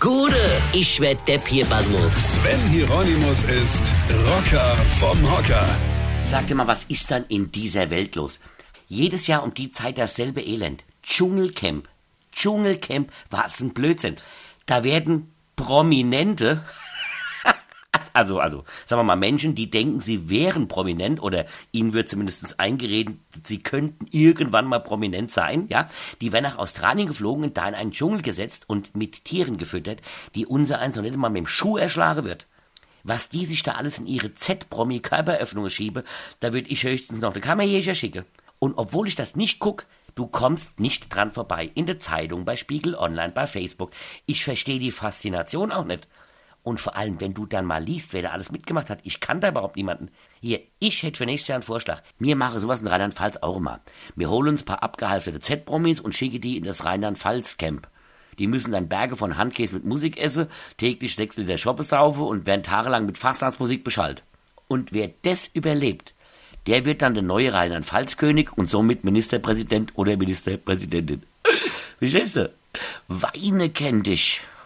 Gude, ich werd Depp hier, Basmus. Sven Hieronymus ist Rocker vom Hocker. Sag dir mal, was ist dann in dieser Welt los? Jedes Jahr um die Zeit dasselbe Elend. Dschungelcamp. Dschungelcamp, was ein Blödsinn. Da werden Prominente, also, also, sagen wir mal, Menschen, die denken, sie wären prominent oder ihnen wird zumindest eingeredet, sie könnten irgendwann mal prominent sein, ja, die werden nach Australien geflogen und da in einen Dschungel gesetzt und mit Tieren gefüttert, die unser eins noch nicht mal mit dem Schuh erschlagen wird. Was die sich da alles in ihre Z-Promi-Körperöffnungen schiebe, da würde ich höchstens noch eine Kammerjäger schicken. Und obwohl ich das nicht guck, du kommst nicht dran vorbei. In der Zeitung, bei Spiegel Online, bei Facebook. Ich verstehe die Faszination auch nicht. Und vor allem, wenn du dann mal liest, wer da alles mitgemacht hat, ich kann da überhaupt niemanden. Hier, ich hätte für nächstes Jahr einen Vorschlag. Mir mache sowas in Rheinland-Pfalz auch mal. Wir holen uns ein paar abgehalfterte Z-Promis und schicke die in das Rheinland-Pfalz-Camp. Die müssen dann Berge von Handkäse mit Musik essen, täglich sechs Liter Schoppe saufen und werden tagelang mit Fastnachtsmusik beschallt. Und wer das überlebt, der wird dann der neue Rheinland-Pfalz-König und somit Ministerpräsident oder Ministerpräsidentin. Verstehst du? Weine kennt dich.